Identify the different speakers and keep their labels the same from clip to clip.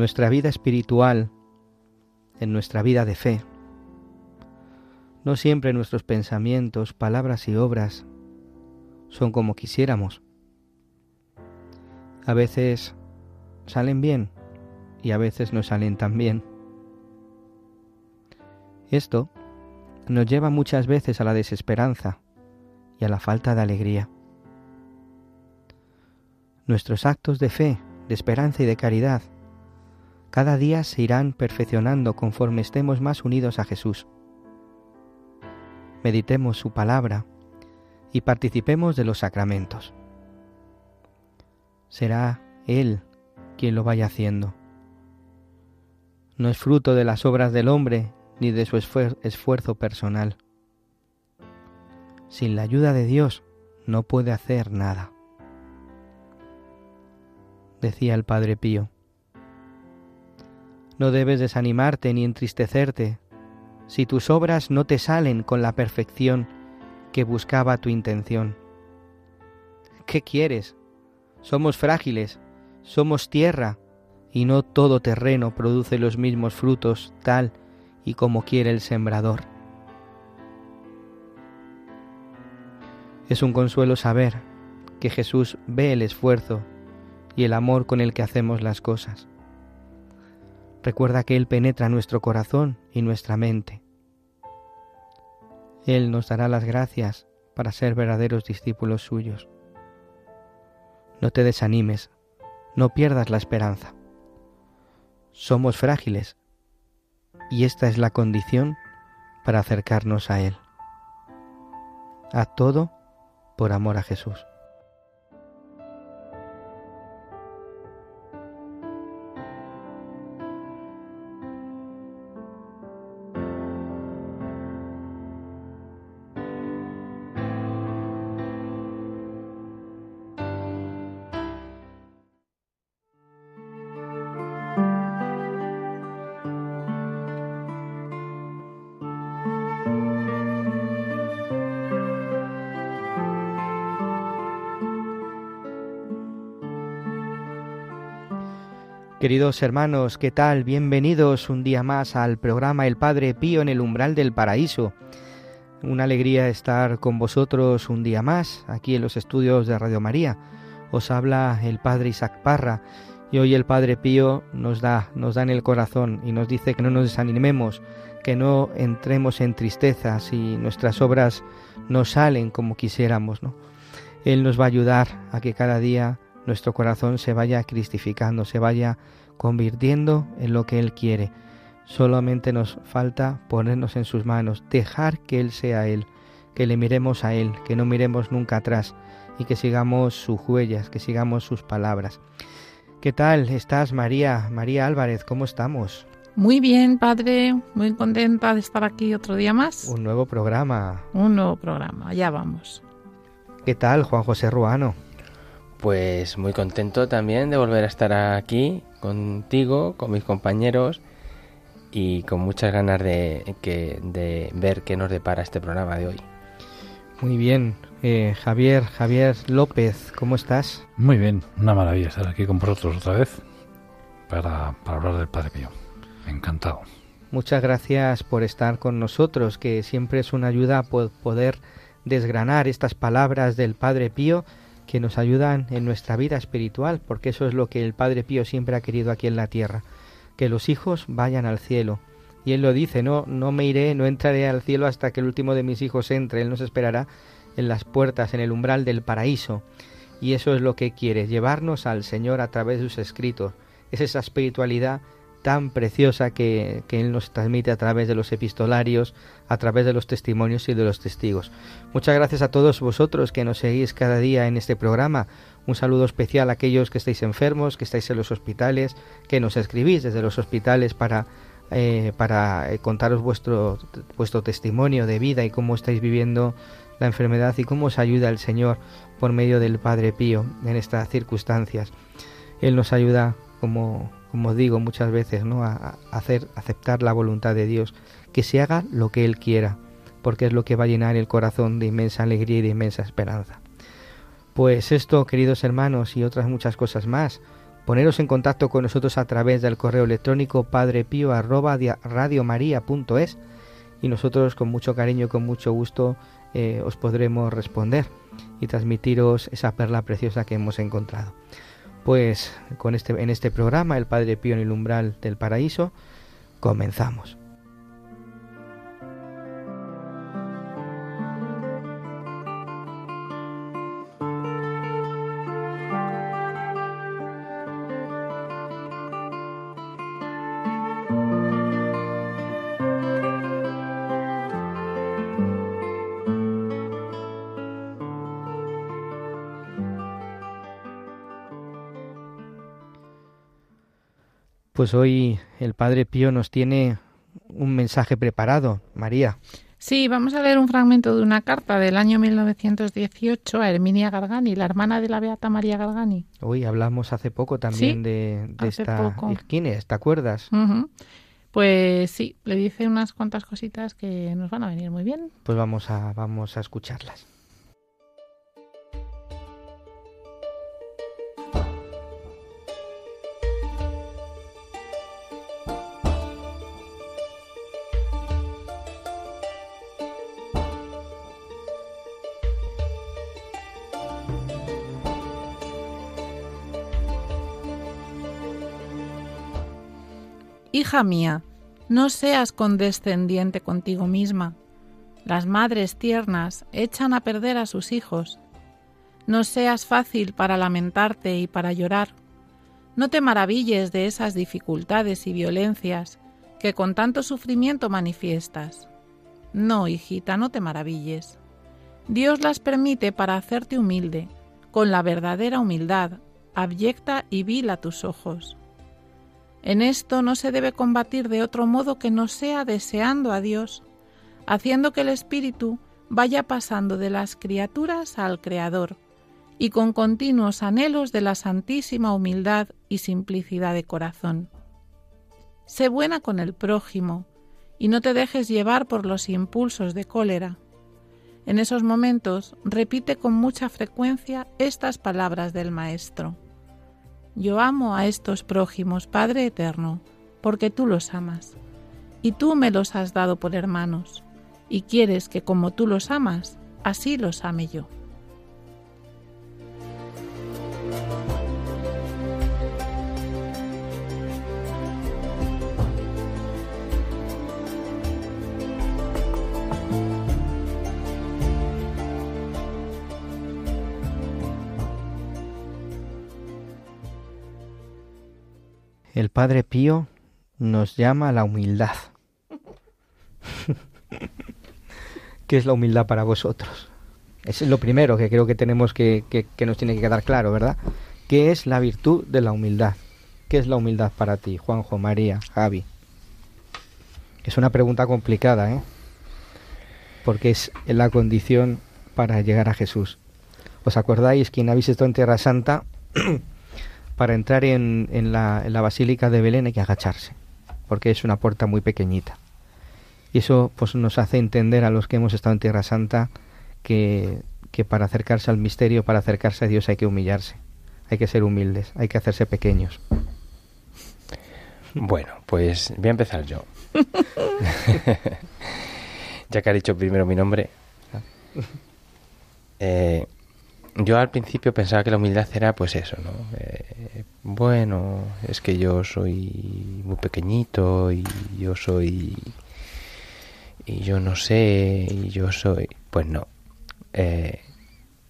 Speaker 1: Nuestra vida espiritual, en nuestra vida de fe. No siempre nuestros pensamientos, palabras y obras son como quisiéramos. A veces salen bien y a veces no salen tan bien. Esto nos lleva muchas veces a la desesperanza y a la falta de alegría. Nuestros actos de fe, de esperanza y de caridad cada día se irán perfeccionando conforme estemos más unidos a Jesús. Meditemos su palabra y participemos de los sacramentos. Será Él quien lo vaya haciendo. No es fruto de las obras del hombre ni de su esfuerzo personal. Sin la ayuda de Dios no puede hacer nada. Decía el Padre Pío. No debes desanimarte ni entristecerte si tus obras no te salen con la perfección que buscaba tu intención. ¿Qué quieres? Somos frágiles, somos tierra, y no todo terreno produce los mismos frutos tal y como quiere el sembrador. Es un consuelo saber que Jesús ve el esfuerzo y el amor con el que hacemos las cosas. Recuerda que Él penetra nuestro corazón y nuestra mente. Él nos dará las gracias para ser verdaderos discípulos suyos. No te desanimes, no pierdas la esperanza. Somos frágiles y esta es la condición para acercarnos a Él. A todo por amor a Jesús. Queridos hermanos, ¿qué tal? Bienvenidos un día más al programa El Padre Pío en el umbral del paraíso. Una alegría estar con vosotros un día más aquí en los estudios de Radio María. Os habla el Padre Isaac Parra y hoy el Padre Pío nos da, nos da en el corazón y nos dice que no nos desanimemos, que no entremos en tristeza si nuestras obras no salen como quisiéramos, ¿no? Él nos va a ayudar a que cada día nuestro corazón se vaya cristificando, se vaya convirtiendo en lo que Él quiere. Solamente nos falta ponernos en sus manos, dejar que Él sea Él, que le miremos a Él, que no miremos nunca atrás y que sigamos sus huellas, que sigamos sus palabras. ¿Qué tal estás, María? María Álvarez, ¿cómo estamos?
Speaker 2: Muy bien, padre, muy contenta de estar aquí otro día más.
Speaker 1: Un nuevo programa.
Speaker 2: Un nuevo programa, ya vamos.
Speaker 1: ¿Qué tal, Juan José Ruano?
Speaker 3: Pues muy contento también de volver a estar aquí contigo, con mis compañeros y con muchas ganas de, que, de ver qué nos depara este programa de hoy.
Speaker 1: Muy bien, eh, Javier, Javier López, ¿cómo estás?
Speaker 4: Muy bien, una maravilla estar aquí con vosotros otra vez para, para hablar del Padre Pío. Encantado.
Speaker 1: Muchas gracias por estar con nosotros, que siempre es una ayuda poder desgranar estas palabras del Padre Pío que nos ayudan en nuestra vida espiritual, porque eso es lo que el Padre Pío siempre ha querido aquí en la tierra, que los hijos vayan al cielo. Y él lo dice, no, no me iré, no entraré al cielo hasta que el último de mis hijos entre, él nos esperará en las puertas, en el umbral del paraíso. Y eso es lo que quiere, llevarnos al Señor a través de sus escritos. Es esa espiritualidad tan preciosa que, que, Él nos transmite a través de los epistolarios, a través de los testimonios y de los testigos. Muchas gracias a todos vosotros que nos seguís cada día en este programa. Un saludo especial a aquellos que estáis enfermos, que estáis en los hospitales, que nos escribís desde los hospitales para, eh, para eh, contaros vuestro, vuestro testimonio de vida y cómo estáis viviendo la enfermedad y cómo os ayuda el Señor por medio del Padre Pío en estas circunstancias. Él nos ayuda, como, como digo muchas veces, ¿no? hacer aceptar la voluntad de Dios, que se haga lo que Él quiera, porque es lo que va a llenar el corazón de inmensa alegría y de inmensa esperanza. Pues esto, queridos hermanos, y otras muchas cosas más, poneros en contacto con nosotros a través del correo electrónico padrepío@radiomaria.es y nosotros con mucho cariño y con mucho gusto eh, os podremos responder y transmitiros esa perla preciosa que hemos encontrado. Pues con este, en este programa, El Padre Pío en el umbral del paraíso, comenzamos. Pues hoy el Padre Pío nos tiene un mensaje preparado, María.
Speaker 2: Sí, vamos a leer un fragmento de una carta del año 1918 a Herminia Gargani, la hermana de la Beata María Gargani.
Speaker 1: Hoy hablamos hace poco también
Speaker 2: Sí,
Speaker 1: de, esta...
Speaker 2: poco.
Speaker 1: ¿Quién es? ¿Te acuerdas?
Speaker 2: Pues sí, le dice unas cuantas cositas que nos van a venir muy bien.
Speaker 1: Pues vamos a, vamos a escucharlas.
Speaker 2: Hija mía, no seas condescendiente contigo misma. Las madres tiernas echan a perder a sus hijos. No seas fácil para lamentarte y para llorar. No te maravilles de esas dificultades y violencias que con tanto sufrimiento manifiestas. No, hijita, no te maravilles. Dios las permite para hacerte humilde, con la verdadera humildad, abyecta y vil a tus ojos. En esto no se debe combatir de otro modo que no sea deseando a Dios, haciendo que el Espíritu vaya pasando de las criaturas al Creador, y con continuos anhelos de la santísima humildad y simplicidad de corazón. Sé buena con el prójimo, y no te dejes llevar por los impulsos de cólera. En esos momentos repite con mucha frecuencia estas palabras del Maestro. Yo amo a estos prójimos, Padre Eterno, porque tú los amas, y tú me los has dado por hermanos, y quieres que como tú los amas, así los ame yo.
Speaker 1: El Padre Pío nos llama a la humildad. ¿Qué es la humildad para vosotros? Eso es lo primero que creo que tenemos que, que, que nos tiene que quedar claro, ¿verdad? ¿Qué es la virtud de la humildad? ¿Qué es la humildad para ti, Juanjo, María, Javi? Es una pregunta complicada, ¿eh? Porque es la condición para llegar a Jesús. ¿Os acordáis quien habéis estado en Tierra Santa? Para entrar en, en, la, en, la, Basílica de Belén hay que agacharse, porque es una puerta muy pequeñita. Y eso pues, nos hace entender a los que hemos estado en Tierra Santa que, que para acercarse al misterio, para acercarse a Dios hay que humillarse, hay que ser humildes, hay que hacerse pequeños.
Speaker 3: Bueno, pues voy a empezar yo. ya que ha dicho primero mi nombre. Eh, yo al principio pensaba que la humildad era pues eso, ¿no? Eh, bueno, es que yo soy muy pequeñito y yo soy... y yo no sé, y yo soy... Pues no. Eh,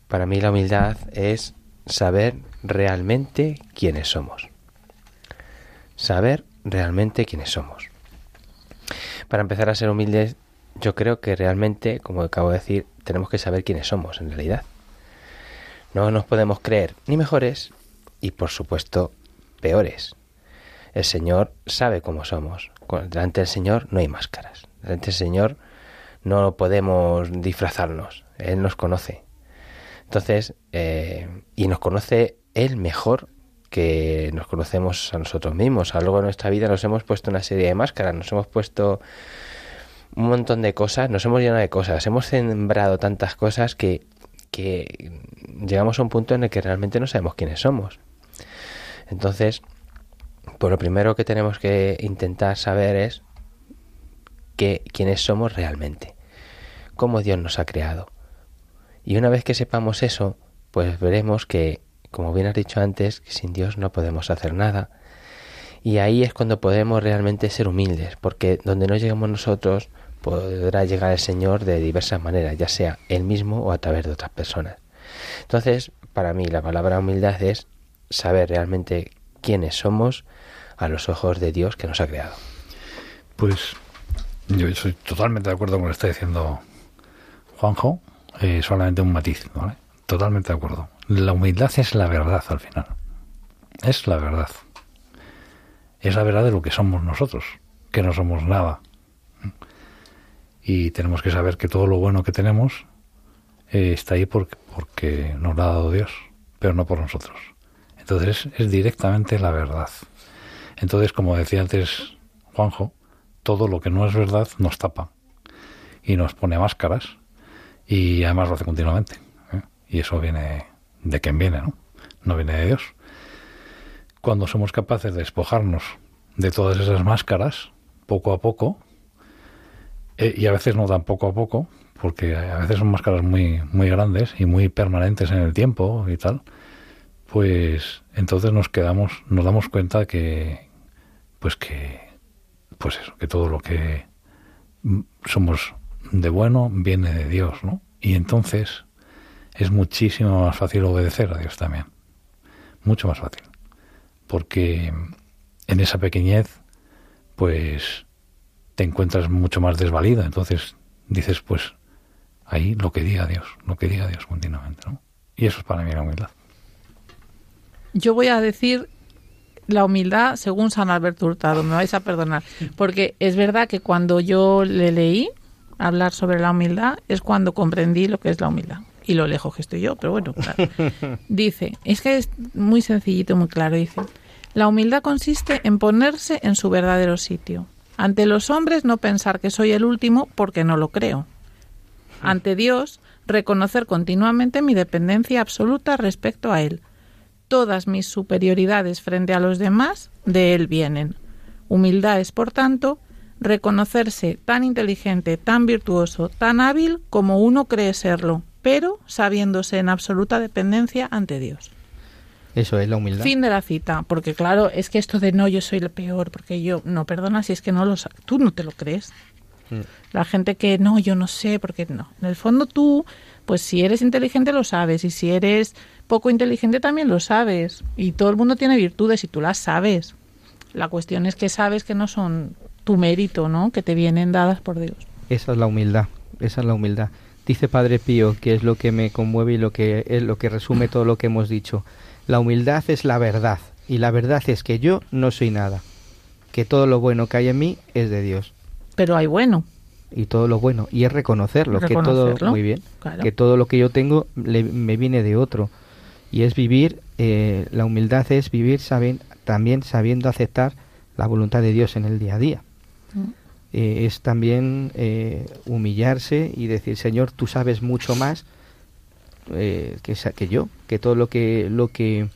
Speaker 3: para mí la humildad es saber realmente quiénes somos. Saber realmente quiénes somos. Para empezar a ser humildes, yo creo que realmente, como acabo de decir, tenemos que saber quiénes somos en realidad. No nos podemos creer ni mejores y por supuesto peores. El Señor sabe cómo somos. Delante del Señor no hay máscaras. Delante del Señor no podemos disfrazarnos. Él nos conoce. Entonces, eh, y nos conoce Él mejor que nos conocemos a nosotros mismos. A lo largo de nuestra vida nos hemos puesto una serie de máscaras, nos hemos puesto un montón de cosas, nos hemos llenado de cosas, hemos sembrado tantas cosas que, que llegamos a un punto en el que realmente no sabemos quiénes somos. Entonces, pues lo primero que tenemos que intentar saber es que, quiénes somos realmente, cómo Dios nos ha creado. Y una vez que sepamos eso, pues veremos que, como bien has dicho antes, que sin Dios no podemos hacer nada. Y ahí es cuando podemos realmente ser humildes, porque donde no lleguemos nosotros, podrá llegar el Señor de diversas maneras, ya sea Él mismo o a través de otras personas. Entonces, para mí la palabra humildad es saber realmente quiénes somos a los ojos de Dios que nos ha creado.
Speaker 4: Pues yo soy totalmente de acuerdo con lo que está diciendo Juanjo, eh, solamente un matiz, ¿vale? Totalmente de acuerdo. La humildad es la verdad al final. Es la verdad. Es la verdad de lo que somos nosotros, que no somos nada y tenemos que saber que todo lo bueno que tenemos eh, está ahí porque, porque nos lo ha dado Dios, pero no por nosotros. Entonces es directamente la verdad. Entonces, como decía antes Juanjo, todo lo que no es verdad nos tapa y nos pone máscaras y además lo hace continuamente. ¿eh? Y eso viene de quien viene, ¿no? No viene de Dios. Cuando somos capaces de despojarnos de todas esas máscaras, poco a poco, eh, y a veces no tan poco a poco, porque a veces son máscaras muy, muy grandes y muy permanentes en el tiempo y tal, pues entonces nos quedamos, nos damos cuenta que, pues que, pues eso, que todo lo que somos de bueno viene de Dios, ¿no? Y entonces es muchísimo más fácil obedecer a Dios también. Mucho más fácil. Porque en esa pequeñez, pues te encuentras mucho más desvalida. Entonces dices, pues ahí lo que diga Dios, lo que diga Dios continuamente. ¿no? Y eso es para mí la humildad.
Speaker 2: Yo voy a decir la humildad según San Alberto Hurtado, me vais a perdonar, porque es verdad que cuando yo le leí hablar sobre la humildad es cuando comprendí lo que es la humildad. Y lo lejos que estoy yo, pero bueno, claro. Dice, es que es muy sencillito, muy claro, dice, la humildad consiste en ponerse en su verdadero sitio, ante los hombres no pensar que soy el último porque no lo creo. Ante Dios, reconocer continuamente mi dependencia absoluta respecto a Él. Todas mis superioridades frente a los demás de Él vienen. Humildad es, por tanto, reconocerse tan inteligente, tan virtuoso, tan hábil como uno cree serlo, pero sabiéndose en absoluta dependencia ante Dios.
Speaker 1: Eso es la humildad.
Speaker 2: Fin de la cita, porque claro, es que esto de no, yo soy el peor, porque yo, no, perdona si es que no lo sabes, tú no te lo crees. Mm. La gente que no, yo no sé, porque no. En el fondo tú, pues si eres inteligente lo sabes, y si eres poco inteligente también lo sabes. Y todo el mundo tiene virtudes y tú las sabes. La cuestión es que sabes que no son tu mérito, ¿no? Que te vienen dadas por Dios.
Speaker 1: Esa es la humildad, esa es la humildad. Dice Padre Pío, que es lo que me conmueve y lo que es lo que resume todo lo que hemos dicho. La humildad es la verdad, y la verdad es que yo no soy nada, que todo lo bueno que hay en mí es de Dios.
Speaker 2: Pero hay bueno.
Speaker 1: Y todo lo bueno, y es reconocerlo, que todo, muy bien, que todo lo que yo tengo me viene de otro. Y es vivir, eh, la humildad es vivir saben, también sabiendo aceptar la voluntad de Dios en el día a día. Mm. Eh, es también eh, humillarse y decir, Señor, tú sabes mucho más eh, que, yo, que todo lo que, lo que,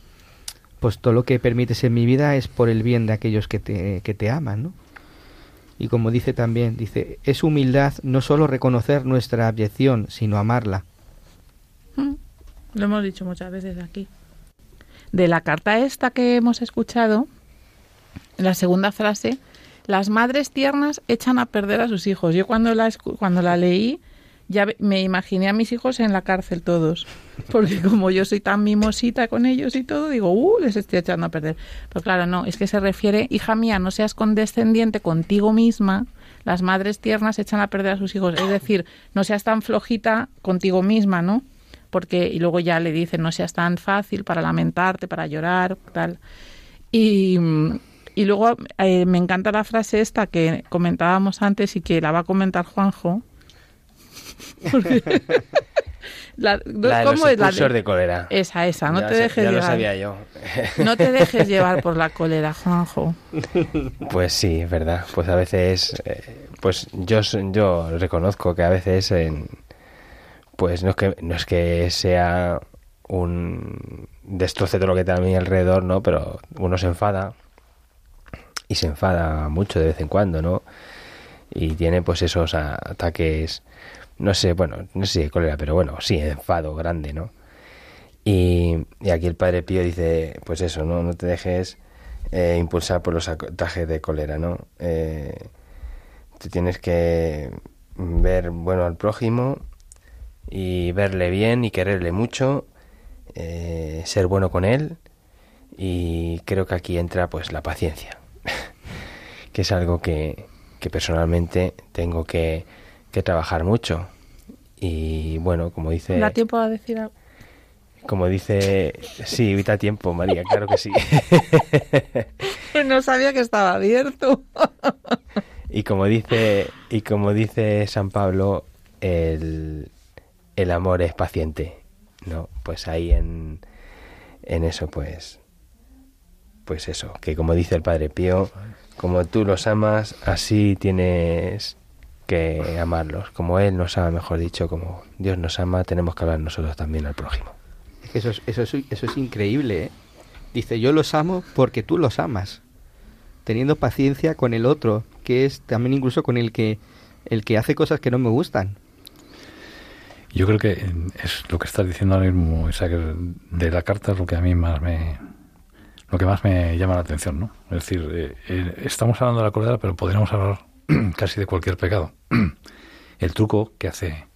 Speaker 1: pues todo lo que permites en mi vida es por el bien de aquellos que te, que te aman, ¿no? Y como dice también, dice, es humildad no solo reconocer nuestra abyección, sino amarla.
Speaker 2: Mm. Lo hemos dicho muchas veces aquí. De la carta esta que hemos escuchado, la segunda frase, las madres tiernas echan a perder a sus hijos. Yo cuando la, cuando la leí ya me imaginé a mis hijos en la cárcel todos. Porque como yo soy tan mimosita con ellos y todo, digo, uh, les estoy echando a perder. Pero claro, no, es que se refiere, hija mía, no seas condescendiente contigo misma. Las madres tiernas echan a perder a sus hijos. Es decir, no seas tan flojita contigo misma, ¿no? Porque, y luego ya le dicen, no seas tan fácil para lamentarte, para llorar, tal. Y, y luego eh, me encanta la frase esta que comentábamos antes y que la va a comentar Juanjo,
Speaker 3: la, ¿cómo es la de... cólera.
Speaker 2: Esa, esa, no te dejes
Speaker 3: ya
Speaker 2: llevar.
Speaker 3: lo sabía yo.
Speaker 2: no te dejes llevar por la cólera, Juanjo.
Speaker 3: Pues sí, es verdad. Pues a veces, eh, pues yo, yo reconozco que a veces, en, pues no es que no es que sea un destroce todo lo que está a mi alrededor, ¿no? Pero uno se enfada y se enfada mucho de vez en cuando, ¿no? Y tiene pues esos ataques no sé, bueno, no sé cuál era, pero bueno, sí, enfado grande, ¿no? Y, aquí el padre Pío dice, pues eso, no, no te dejes eh, impulsar por los ataques de cólera, ¿no? Eh, tú tienes que ver bueno al prójimo y verle bien y quererle mucho, eh, ser bueno con él y creo que aquí entra pues la paciencia, que es algo que, que personalmente tengo que que trabajar mucho. Y bueno, como dice...
Speaker 2: ¿Da tiempo a decir algo?
Speaker 3: Como dice... Sí, evita tiempo, María, claro que sí.
Speaker 2: no sabía que estaba abierto.
Speaker 3: y como dice, y como dice San Pablo, el, el amor es paciente. ¿no? Pues ahí en, en eso, pues... Pues eso, que como dice el Padre Pío, como tú los amas, así tienes que amarlos. Como Él nos ama, mejor dicho, como Dios nos ama, tenemos que hablar nosotros también al prójimo.
Speaker 1: Eso es, eso es, eso es increíble. ¿eh? Dice, yo los amo porque tú los amas. Teniendo paciencia con el otro, que es también incluso con el que, el que hace cosas que no me gustan.
Speaker 4: Yo creo que es lo que estás diciendo ahora mismo, de la carta es lo que a mí más me, lo que más me llama la atención, ¿no? Es decir, eh, eh, estamos hablando de la cólera, pero podríamos hablar casi de cualquier pecado. El truco que hace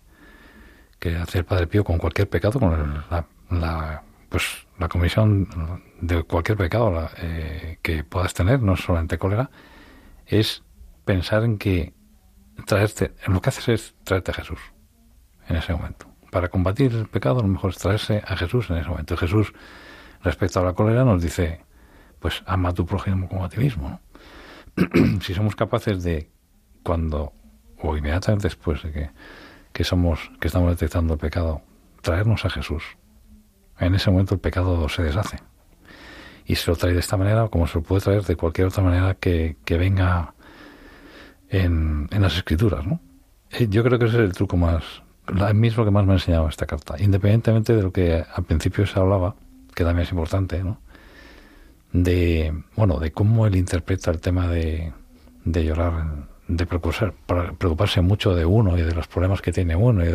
Speaker 4: que hace el Padre Pío con cualquier pecado, con la, pues la comisión de cualquier pecado eh, que puedas tener, no solamente cólera, es pensar en que traerte, lo que haces es traerte a Jesús en ese momento. Para combatir el pecado, lo mejor es traerse a Jesús en ese momento. Jesús, respecto a la cólera, nos dice, pues ama a tu prójimo como a ti mismo. si somos capaces de cuando, o inmediatamente después de que, que, somos, que estamos detectando el pecado, traernos a Jesús. En ese momento el pecado se deshace. Y se lo trae de esta manera, como se lo puede traer de cualquier otra manera que, que venga en, en, las escrituras, ¿no? Eh, yo creo que ese es el truco más, el mismo que más me ha enseñado esta carta. Independientemente de lo que al principio se hablaba, que también es importante, ¿no? De, bueno, de cómo él interpreta el tema de, de llorar de preocuparse, preocuparse mucho de uno y de los problemas que tiene uno. Y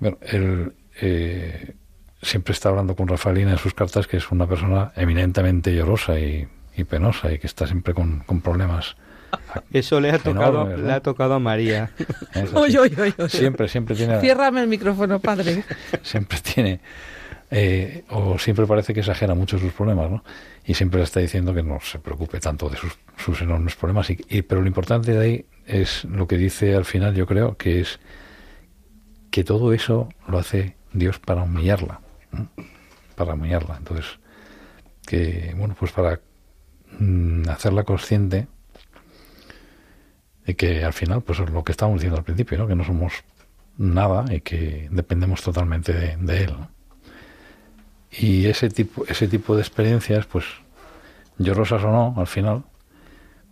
Speaker 4: bueno, él eh, siempre está hablando con Rafaelina en sus cartas que es una persona eminentemente llorosa y, penosa y que está siempre con, problemas.
Speaker 1: Eso le ha tocado, le ha tocado a María.
Speaker 4: siempre, siempre tiene.
Speaker 2: Ciérrame el micrófono, padre.
Speaker 4: siempre tiene eh, o siempre parece que exagera mucho sus problemas, ¿no? Y siempre le está diciendo que no se preocupe tanto de sus, enormes problemas. Y, pero lo importante de ahí es lo que dice al final, yo creo, que es que todo eso lo hace Dios para humillarla, para humillarla. Entonces, que, bueno, pues para mm, hacerla consciente de que al final, pues es lo que estábamos diciendo al principio, ¿no? Que no somos nada y que dependemos totalmente de, Él. Y ese tipo, ese tipo de experiencias, pues, llorosas o no, al final,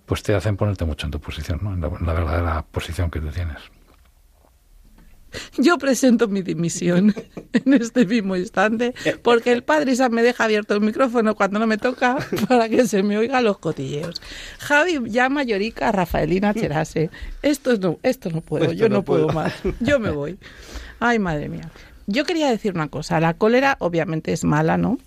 Speaker 4: pues te hacen ponerte mucho en tu posición, ¿no? en, la, verdadera posición que tú tienes.
Speaker 2: Yo presento mi dimisión en este mismo instante porque el padre Isa me deja abierto el micrófono cuando no me toca para que se me oigan los cotilleos. Javi llama llorica a Rafaelina Cherase. Esto no, esto no puedo, yo no, puedo más. Yo me voy. Ay, madre mía. Yo quería decir una cosa. La cólera obviamente es mala, ¿no?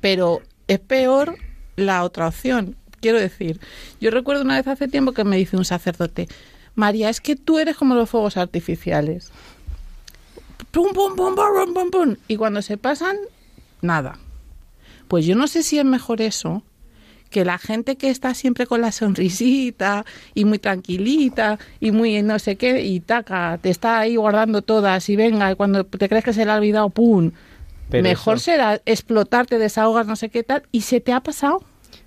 Speaker 2: Pero es peor la otra opción. Quiero decir, yo recuerdo una vez hace tiempo que me dice un sacerdote, María, es que tú eres como los fuegos artificiales. Pum, pum, pum, pum, pum, pum. Y cuando se pasan, nada. Pues yo no sé si es mejor eso que la gente que está siempre con la sonrisita y muy tranquilita y muy no sé qué y taca, te está ahí guardando todas y venga, y cuando te crees que se le ha olvidado, ¡pum! Mejor será explotarte, desahogas, no sé qué tal, y se te ha pasado.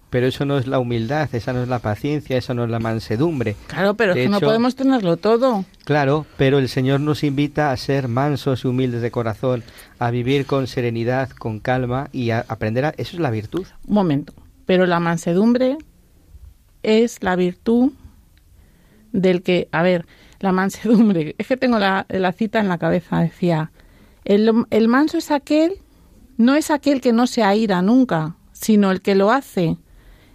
Speaker 1: Pero eso no es la humildad, esa no es la paciencia, eso no es la mansedumbre.
Speaker 2: Claro, pero es que no podemos tenerlo todo.
Speaker 1: Claro, pero el Señor nos invita a ser mansos y humildes de corazón, a vivir con serenidad, con calma y a aprender a... Eso es la virtud.
Speaker 2: Un momento, pero la mansedumbre es la virtud del que... A ver, la mansedumbre, es que tengo la, la cita en la cabeza, decía, el, el manso es aquel, no es aquel que no se aira nunca, sino el que lo hace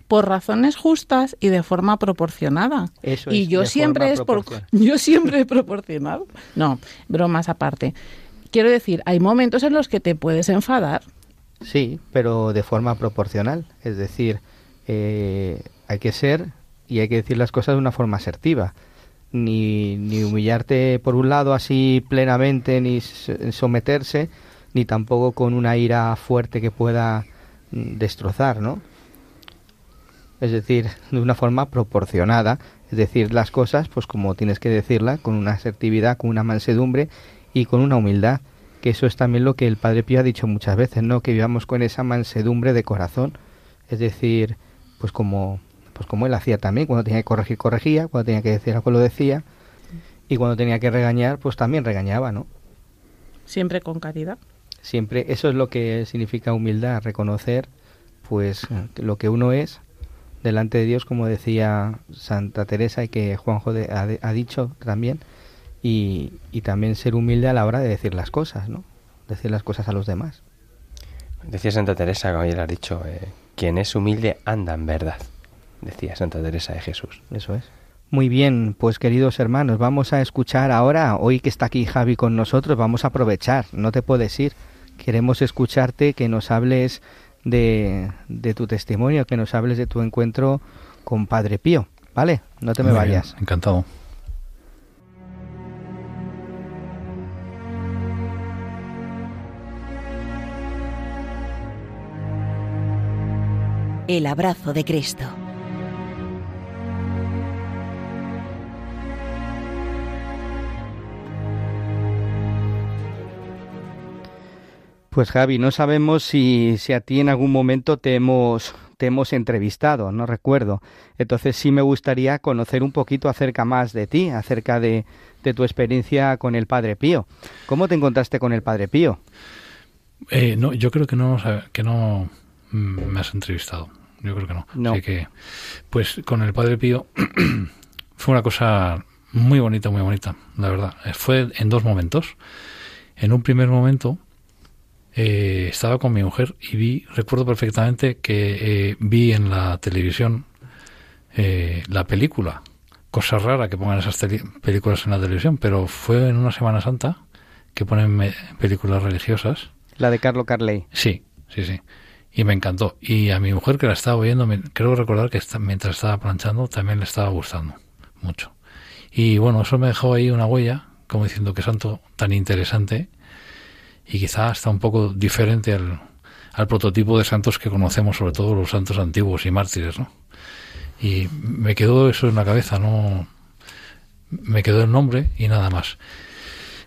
Speaker 2: por razones justas y de forma proporcionada.
Speaker 1: Eso
Speaker 2: y yo siempre es por yo siempre he proporcionado. No, bromas aparte. Quiero decir, hay momentos en los que te puedes enfadar.
Speaker 1: Sí, pero de forma proporcional. Es decir, eh, hay que ser y hay que decir las cosas de una forma asertiva. Ni, ni humillarte por un lado así plenamente, ni someterse, ni tampoco con una ira fuerte que pueda mm, destrozar, ¿no? es decir, de una forma proporcionada, es decir, las cosas pues como tienes que decirlas, con una asertividad, con una mansedumbre y con una humildad, que eso es también lo que el Padre Pío ha dicho muchas veces, ¿no? Que vivamos con esa mansedumbre de corazón, es decir, pues como pues como él hacía también, cuando tenía que corregir corregía, cuando tenía que decir algo lo decía y cuando tenía que regañar, pues también regañaba, ¿no?
Speaker 2: Siempre con caridad.
Speaker 1: Siempre eso es lo que significa humildad, reconocer pues lo que uno es delante de Dios, como decía Santa Teresa y que Juanjo ha, dicho también, y, también ser humilde a la hora de decir las cosas, ¿no? Decir las cosas a los demás.
Speaker 3: Decía Santa Teresa, como ya has dicho, eh, quien es humilde anda en verdad, decía Santa Teresa de Jesús.
Speaker 1: Eso es. Muy bien, pues queridos hermanos, vamos a escuchar ahora, hoy que está aquí Javi con nosotros, vamos a aprovechar, no te puedes ir, queremos escucharte, que nos hables de, de tu testimonio, que nos hables de tu encuentro con Padre Pío. ¿Vale? No te me vayas.
Speaker 4: encantado.
Speaker 5: El abrazo de Cristo.
Speaker 1: Pues Javi, no sabemos si, si a ti en algún momento te hemos, te hemos entrevistado, no recuerdo. Entonces sí me gustaría conocer un poquito acerca más de ti, acerca de, de tu experiencia con el Padre Pío. ¿Cómo te encontraste con el Padre Pío?
Speaker 4: Eh, no, yo creo que no, que no me has entrevistado. Yo creo que no.
Speaker 1: no.
Speaker 4: que, pues con el Padre Pío fue una cosa muy bonita, muy bonita, la verdad. Fue en dos momentos. En un primer momento eh, estaba con mi mujer y vi, recuerdo perfectamente que eh, vi en la televisión eh, la película. Cosa rara que pongan esas películas en la televisión, pero fue en una Semana Santa que ponen películas religiosas.
Speaker 1: La de Carlo Carley.
Speaker 4: Sí, sí, sí. Y me encantó. Y a mi mujer que la estaba oyendo, creo recordar que mientras estaba planchando también le estaba gustando mucho. Y bueno, eso me dejó ahí una huella, como diciendo que santo tan interesante y quizá hasta un poco diferente al, al prototipo de santos que conocemos, sobre todo los santos antiguos y mártires, ¿no? Y me quedó eso en la cabeza, no me quedó el nombre y nada más.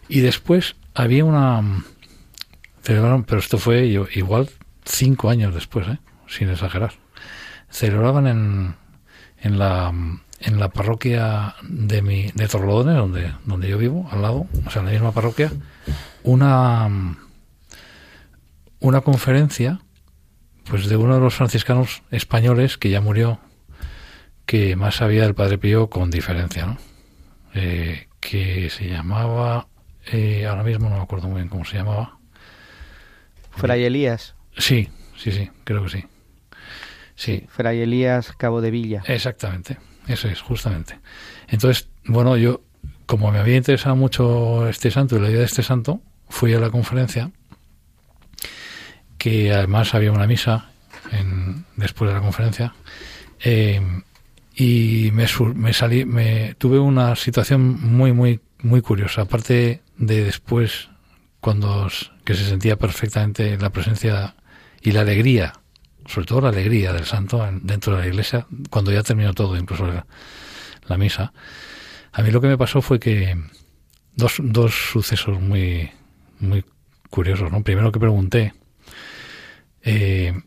Speaker 4: Y después había una pero esto fue igual cinco años después, ¿eh? sin exagerar. Celebraban en, en la en la parroquia de mi de Torlodones, donde donde yo vivo, al lado, o sea, en la misma parroquia, una, una conferencia pues de uno de los franciscanos españoles que ya murió, que más sabía del Padre Pío con diferencia, ¿no? Eh, que se llamaba, eh, ahora mismo no me acuerdo muy bien cómo se llamaba.
Speaker 1: Fray Elías.
Speaker 4: Sí, sí, sí, creo que sí. Sí.
Speaker 1: Fray Elías Cabo de Villa.
Speaker 4: Exactamente, eso es, justamente. Entonces, bueno, yo, como me había interesado mucho este santo y la idea de este santo, fui a la conferencia, que además había una misa en, después de la conferencia, eh, y me, me salí, me tuve una situación muy, muy, muy curiosa. Aparte de después, cuando que se sentía perfectamente la presencia y la alegría, sobre todo la alegría del santo dentro de la iglesia, cuando ya terminó todo, incluso la, misa. A mí lo que me pasó fue que dos, dos sucesos muy, muy curiosos. ¿no? Primero que pregunté, eh,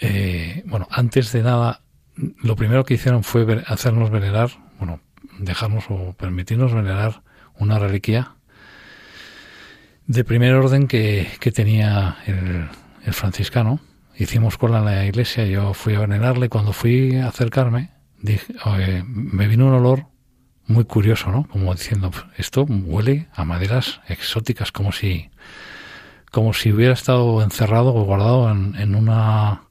Speaker 4: eh, bueno, antes de nada, lo primero que hicieron fue hacernos venerar, bueno, dejarnos o permitirnos venerar una reliquia de primer orden que, que tenía el, el, franciscano. Hicimos cola en la iglesia, yo fui a venerarle. Cuando fui a acercarme, dije, me vino un olor muy curioso, ¿no? Como diciendo, esto huele a maderas exóticas, como si, como si hubiera estado encerrado o guardado en, en una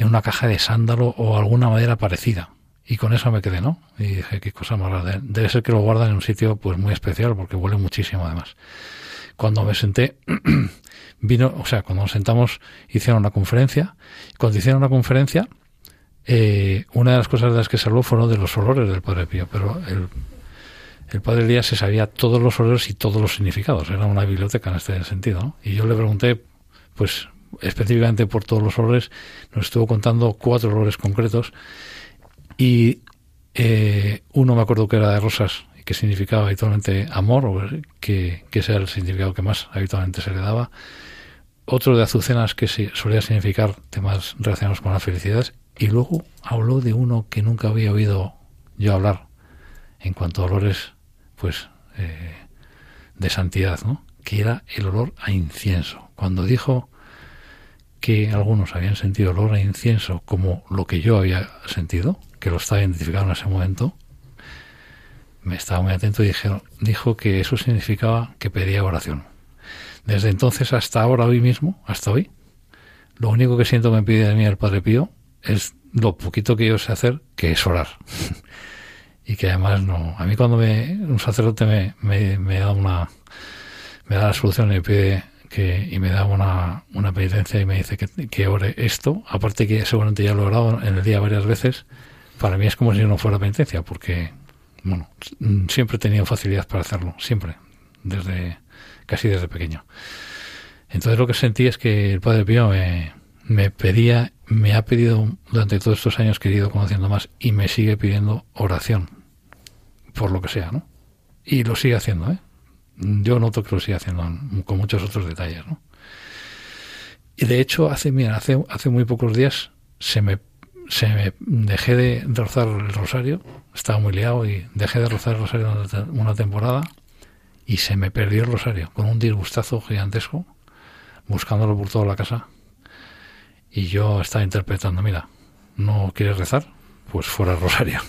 Speaker 4: en una caja de sándalo o alguna madera parecida. Y con eso me quedé, ¿no? Y dije, qué cosa más. Debe ser que lo guardan en un sitio pues muy especial porque huele muchísimo además. Cuando me senté, vino, o sea, cuando nos sentamos hicieron una conferencia. Cuando hicieron una conferencia, eh, una de las cosas de las que se habló fueron de los olores del Padre Pío, pero el, el Padre Elías se sabía todos los olores y todos los significados. Era una biblioteca en este sentido, ¿no? Y yo le pregunté, pues, específicamente por todos los olores, nos estuvo contando cuatro olores concretos y eh, uno me acuerdo que era de rosas que significaba habitualmente amor, que, que ese era el significado que más habitualmente se le daba. Otro de azucenas que solía significar temas relacionados con la felicidad. Y luego habló de uno que nunca había oído yo hablar en cuanto a olores, pues, eh, de santidad, ¿no? Que era el olor a incienso. Cuando dijo que algunos habían sentido olor a incienso como lo que yo había sentido, que lo estaba identificando en ese momento, me estaba muy atento y dijeron, dijo que eso significaba que pedía oración. Desde entonces hasta ahora, hoy mismo, hasta hoy, lo único que siento que me pide de mí el Padre Pío es lo poquito que yo sé hacer, que es orar. y que además no. A mí cuando me, un sacerdote me, me, da una, me da la solución y me pide que, y me da una, una penitencia y me dice que, que ore esto, aparte que seguramente ya lo he orado en el día varias veces, para mí es como si no fuera penitencia, porque, bueno, siempre he tenido facilidad para hacerlo, siempre, desde, casi desde pequeño. Entonces lo que sentí es que el Padre Pío me, pedía, me ha pedido durante todos estos años que he ido conociendo más y me sigue pidiendo oración, por lo que sea, ¿no? Y lo sigue haciendo, ¿eh? yo noto que lo sigue haciendo con muchos otros detalles, ¿no? Y de hecho, hace, mira, hace, hace muy pocos días se me, se me dejé de rozar el rosario, estaba muy liado y dejé de rozar el rosario una temporada y se me perdió el rosario con un disgustazo gigantesco, buscándolo por toda la casa. Y yo estaba interpretando, mira, ¿no quieres rezar? Pues fuera el rosario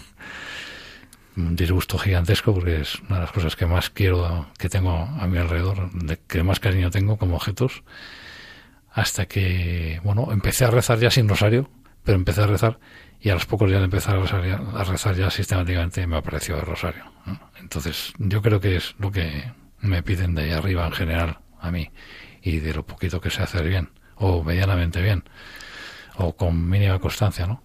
Speaker 4: un disgusto gigantesco porque es una de las cosas que más quiero, que tengo a mi alrededor, de que más cariño tengo como objetos, hasta que, bueno, empecé a rezar ya sin rosario, pero empecé a rezar y a los pocos días de empezar a rezar ya, a rezar ya sistemáticamente me apareció el rosario. Entonces, yo creo que es lo que me piden de ahí arriba en general a mí y de lo poquito que sé hacer bien o medianamente bien o con mínima constancia, ¿no?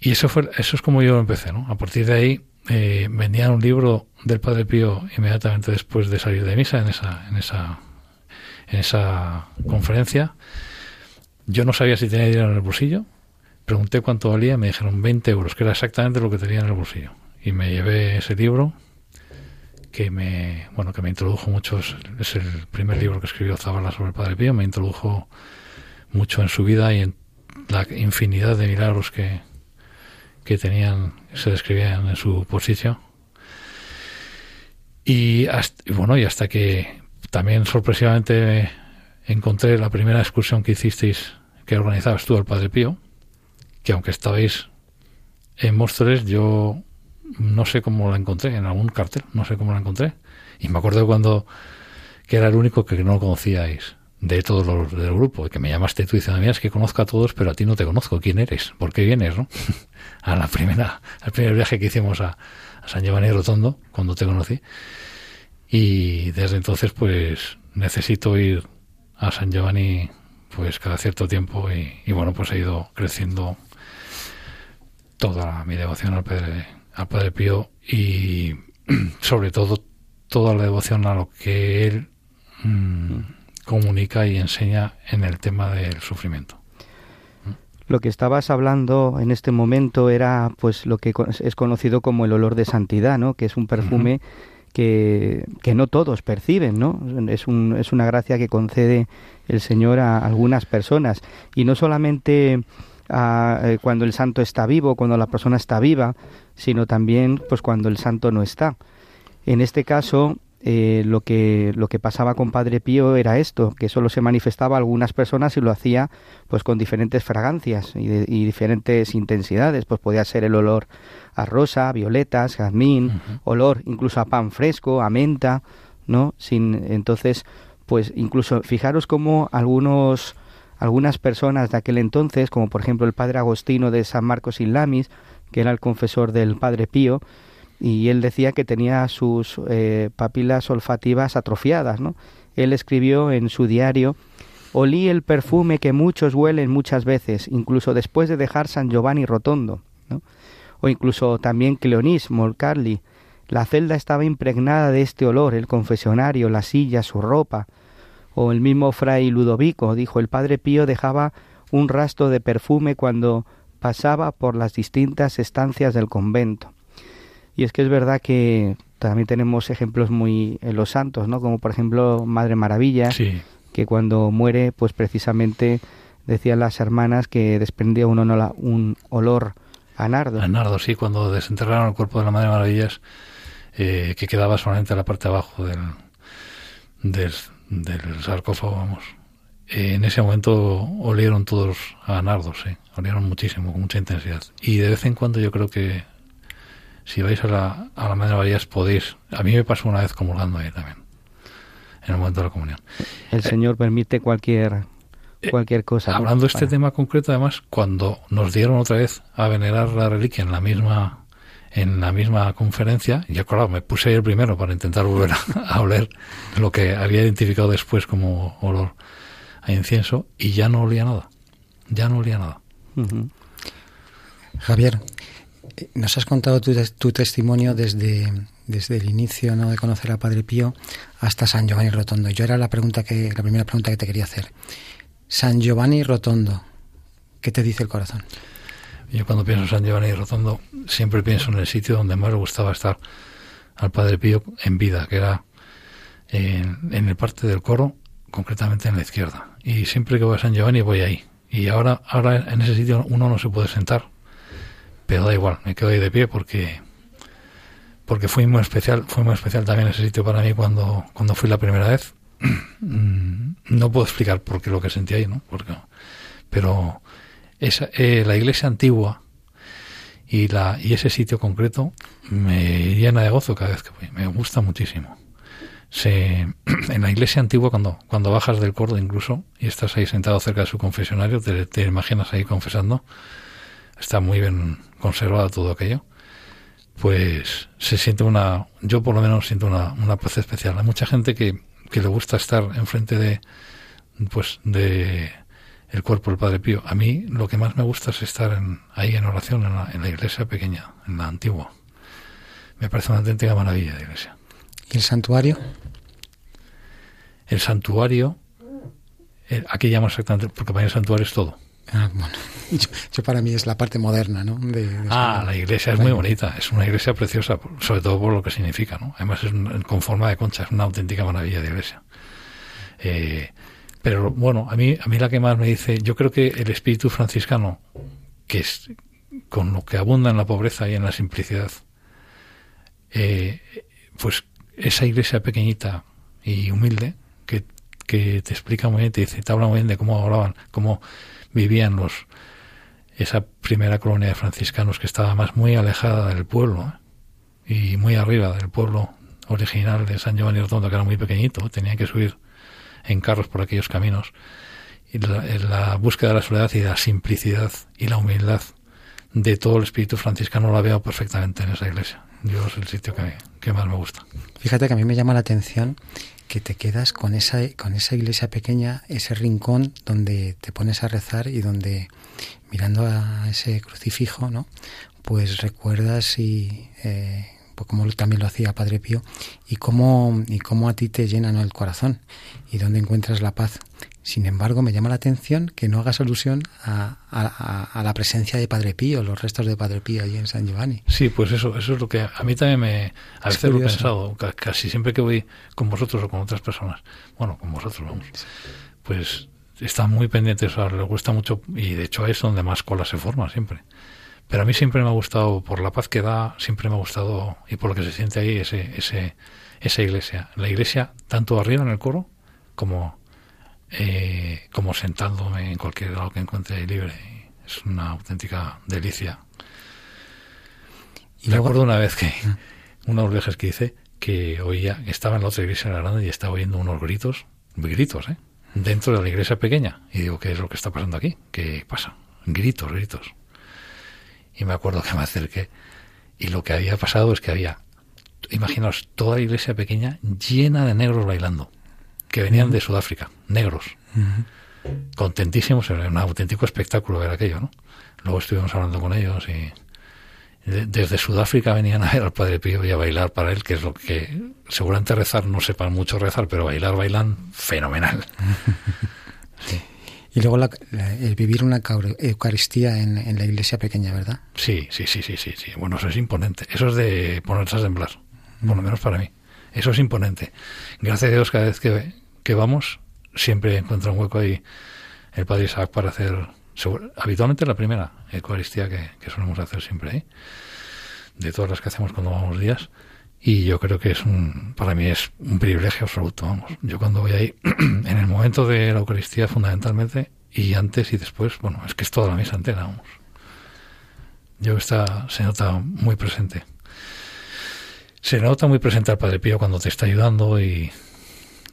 Speaker 4: Y eso fue, eso es como yo empecé, ¿no? A partir de ahí eh, vendían un libro del Padre Pío inmediatamente después de salir de misa en esa, en esa, en esa conferencia. Yo no sabía si tenía dinero en el bolsillo. Pregunté cuánto valía me dijeron 20 euros, que era exactamente lo que tenía en el bolsillo. Y me llevé ese libro que me, bueno, que me introdujo mucho. Es el primer libro que escribió Zabala sobre el Padre Pío. Me introdujo mucho en su vida y en la infinidad de milagros que, que tenían, se describían en su posición. Y, bueno, y hasta que también sorpresivamente encontré la primera excursión que hicisteis, que organizabas tú, el Padre Pío, que aunque estabais en Móstoles, yo no sé cómo la encontré, en algún cartel, no sé cómo la encontré. Y me acuerdo cuando que era el único que no conocíais de todos los del grupo, y que me llamaste tú diciendo, mira, es que conozco a todos, pero a ti no te conozco, ¿quién eres? ¿Por qué vienes? ¿no? a la primera, al primer viaje que hicimos a, San Giovanni Rotondo, cuando te conocí. Y desde entonces, pues, necesito ir a San Giovanni pues cada cierto tiempo y, bueno, pues he ido creciendo toda mi devoción al Padre, al Padre Pío y sobre todo toda la devoción a lo que él mm, comunica y enseña en el tema del sufrimiento.
Speaker 1: Lo que estabas hablando en este momento era pues lo que es conocido como el olor de santidad, ¿no? Que es un perfume que, que, no todos perciben, ¿no? Es, un, es una gracia que concede el Señor a algunas personas y no solamente a, eh, cuando el santo está vivo, cuando la persona está viva, sino también pues cuando el santo no está. En este caso, eh, lo, que, lo que pasaba con Padre Pío era esto, que solo se manifestaba a algunas personas y lo hacía pues con diferentes fragancias y, diferentes intensidades, pues podía ser el olor a rosa, violetas, jazmín, olor incluso a pan fresco, a menta, ¿no? Sin entonces pues incluso fijaros cómo algunos algunas personas de aquel entonces, como por ejemplo el padre Agostino de San Marcos y Lamis, que era el confesor del padre Pío, y él decía que tenía sus eh, papilas olfativas atrofiadas, ¿no? Él escribió en su diario Olí el perfume que muchos huelen muchas veces, incluso después de dejar San Giovanni Rotondo, ¿no? o incluso también Cleonis Molcarli. La celda estaba impregnada de este olor, el confesionario, la silla, su ropa, o el mismo fray Ludovico, dijo el padre Pío dejaba un rastro de perfume cuando pasaba por las distintas estancias del convento. Y es que es verdad que también tenemos ejemplos muy en los santos, ¿no? Como por ejemplo Madre Maravilla, que cuando muere, pues precisamente decían las hermanas que desprendía un, un olor a nardo.
Speaker 4: A nardo, sí, cuando desenterraron el cuerpo de la Madre Maravillas, eh, que quedaba solamente la parte de abajo del, del, del sarcófago, vamos. en ese momento olieron todos a nardo, sí, olieron muchísimo, con mucha intensidad. Y de vez en cuando yo creo que si vais a la, a la Madre María podéis. A mí me pasó una vez comulgando ahí también, en el momento de la comunión.
Speaker 1: El Señor permite cualquier eh, cualquier cosa.
Speaker 4: Hablando de este tema concreto, además, cuando nos dieron otra vez a venerar la reliquia en la misma en la misma conferencia, yo claro, me puse ahí el primero para intentar volver a, oler lo que había identificado después como olor a incienso y ya no olía nada, ya no olía nada.
Speaker 5: Javier, nos has contado tu, testimonio desde, desde el inicio ¿no? de conocer a Padre Pío hasta San Giovanni Rotondo. Yo era la pregunta que la primera pregunta que te quería hacer. San Giovanni Rotondo, ¿qué te dice el corazón?
Speaker 4: Yo cuando pienso en San Giovanni Rotondo siempre pienso en el sitio donde más le gustaba estar al Padre Pío en vida, que era en, en el parte del coro, concretamente en la izquierda. Y siempre que voy a San Giovanni voy ahí. Y ahora, ahora en ese sitio uno no se puede sentar pero da igual, me quedo ahí de pie porque porque fue muy especial, fue muy especial también ese sitio para mí cuando, cuando fui la primera vez. no puedo explicar por qué lo que sentí ahí, ¿no? Porque, pero esa, eh, la iglesia antigua y, la, y ese sitio concreto me llena de gozo cada vez que voy, me gusta muchísimo. Se, en la iglesia antigua, cuando, cuando bajas del cordo incluso y estás ahí sentado cerca de su confesionario, te, te imaginas ahí confesando, está muy bien conservado todo aquello, pues se siente una, yo por lo menos siento una, una paz especial. Hay mucha gente que, que le gusta estar enfrente de, pues, de el cuerpo del Padre Pío. A mí lo que más me gusta es estar en, ahí en oración en la, en la iglesia pequeña, en la antigua. Me parece una auténtica maravilla de iglesia.
Speaker 5: ¿Y el santuario?
Speaker 4: El santuario, eh, aquí llamo exactamente, porque para mí el santuario es todo
Speaker 5: Ah, bueno, yo, para mí es la parte moderna, ¿no?
Speaker 4: ah, la iglesia es muy bonita, es una iglesia preciosa, sobre todo por lo que significa, ¿no? Además es con forma de concha, es una auténtica maravilla de iglesia. Eh, pero bueno, a mí, a mí la que más me dice, yo creo que el espíritu franciscano, que es con lo que abunda en la pobreza y en la simplicidad, eh, pues esa iglesia pequeñita y humilde que, que te explica muy bien, te dice, te habla muy bien de cómo hablaban, cómo vivían los esa primera colonia de franciscanos que estaba más muy alejada del pueblo ¿eh? y muy arriba del pueblo original de San Giovanni Rotondo, que era muy pequeñito, tenían que subir en carros por aquellos caminos. Y la, búsqueda de la soledad y la simplicidad y la humildad de todo el espíritu franciscano la veo perfectamente en esa iglesia. Yo es el sitio que, que más me gusta.
Speaker 5: Fíjate que a mí me llama la atención que te quedas con esa, con esa iglesia pequeña, ese rincón donde te pones a rezar y donde mirando a ese crucifijo, ¿no? Pues recuerdas y eh, pues como también lo hacía Padre Pío y cómo y cómo a ti te llena el corazón y dónde encuentras la paz. Sin embargo, me llama la atención que no hagas alusión a, a, la presencia de Padre Pío, los restos de Padre Pío allí en San Giovanni.
Speaker 4: Sí, pues eso, eso es lo que a mí también me... A veces lo he pensado, casi siempre que voy con vosotros o con otras personas, bueno, con vosotros, vamos, pues están muy pendientes, o sea, les gusta mucho, y de hecho es donde más cola se forma siempre. Pero a mí siempre me ha gustado, por la paz que da, siempre me ha gustado, y por lo que se siente ahí, ese, ese, esa iglesia. La iglesia, tanto arriba en el coro, como eh, como sentándome en cualquier lado que encuentre libre. Es una auténtica delicia. Y me acuerdo una vez que, unos viajes que hice, que oía, estaba en la otra iglesia grande y estaba oyendo unos gritos, gritos, ¿eh? Dentro de la iglesia pequeña. Y digo, ¿qué es lo que está pasando aquí? ¿Qué pasa? Gritos, gritos. Y me acuerdo que me acerqué. Y lo que había pasado es que había, imaginaos, toda la iglesia pequeña llena de negros bailando que venían de Sudáfrica, negros. Contentísimos, era un auténtico espectáculo ver aquello, ¿no? Luego estuvimos hablando con ellos y desde Sudáfrica venían a ver al Padre Pío y a bailar para él, que es lo que seguramente rezar no sepan mucho rezar, pero bailar bailan fenomenal.
Speaker 5: Y luego el vivir una Eucaristía en, la iglesia pequeña, ¿verdad?
Speaker 4: Sí, sí, sí, sí, sí, sí. Bueno, eso es imponente. Eso es de ponerse a temblar, por lo menos para mí. Eso es imponente. Gracias a Dios, cada vez que, que vamos, siempre encuentra un hueco ahí el Padre Isaac para hacer, habitualmente la primera Eucaristía que, que solemos hacer siempre ahí, de todas las que hacemos cuando vamos días. Y yo creo que es un, para mí es un privilegio absoluto, vamos. Yo cuando voy ahí, en el momento de la Eucaristía fundamentalmente, y antes y después, bueno, es que es toda la misa entera, vamos. Yo está, se nota muy presente se nota muy presente al Padre Pío cuando te está ayudando y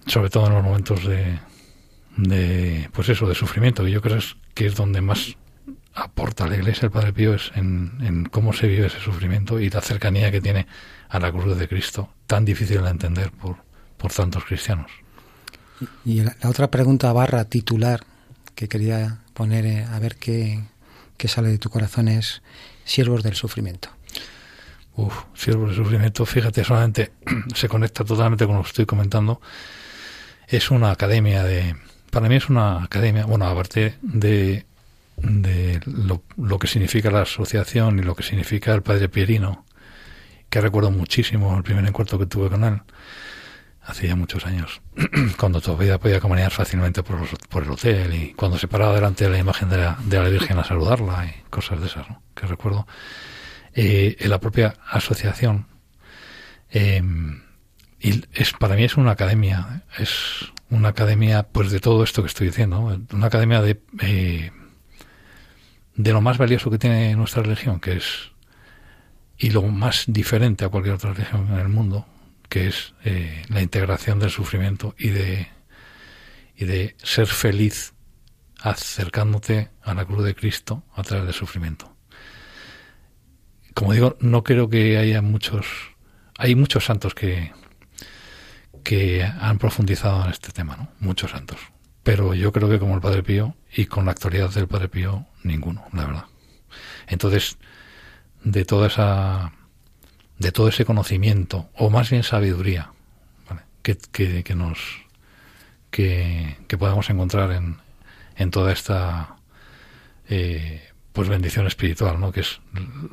Speaker 4: sobre todo en los momentos de, de pues eso, de sufrimiento, que yo creo que es donde más aporta a la Iglesia el Padre Pío es en, cómo se vive ese sufrimiento y la cercanía que tiene a la cruz de Cristo, tan difícil de entender por, por tantos cristianos.
Speaker 5: Y la, otra pregunta barra titular que quería poner eh, a ver qué, qué sale de tu corazón es siervos del sufrimiento.
Speaker 4: Uf, siervo de sufrimiento, fíjate, solamente se conecta totalmente con lo que estoy comentando. Es una academia de. Para mí es una academia, bueno, aparte de, de lo, lo que significa la asociación y lo que significa el padre Pierino, que recuerdo muchísimo el primer encuentro que tuve con él, hace ya muchos años, cuando todavía podía caminar fácilmente por, por, el hotel y cuando se paraba delante de la imagen de la, de la Virgen a saludarla y cosas de esas, ¿no? que recuerdo eh, en la propia asociación. Eh, y es para mí es una academia, es una academia pues de todo esto que estoy diciendo, una academia de eh, de lo más valioso que tiene nuestra religión, que es y lo más diferente a cualquier otra religión en el mundo, que es la integración del sufrimiento y de y de ser feliz acercándote a la cruz de Cristo a través del sufrimiento como digo, no creo que haya muchos, hay muchos santos que, que han profundizado en este tema, ¿no? Muchos santos. Pero yo creo que como el Padre Pío y con la actualidad del Padre Pío, ninguno, la verdad. Entonces, de toda esa, de todo ese conocimiento, o más bien sabiduría, que, que, nos, que, que podamos encontrar en, en toda esta eh, pues bendición espiritual, ¿no? Que es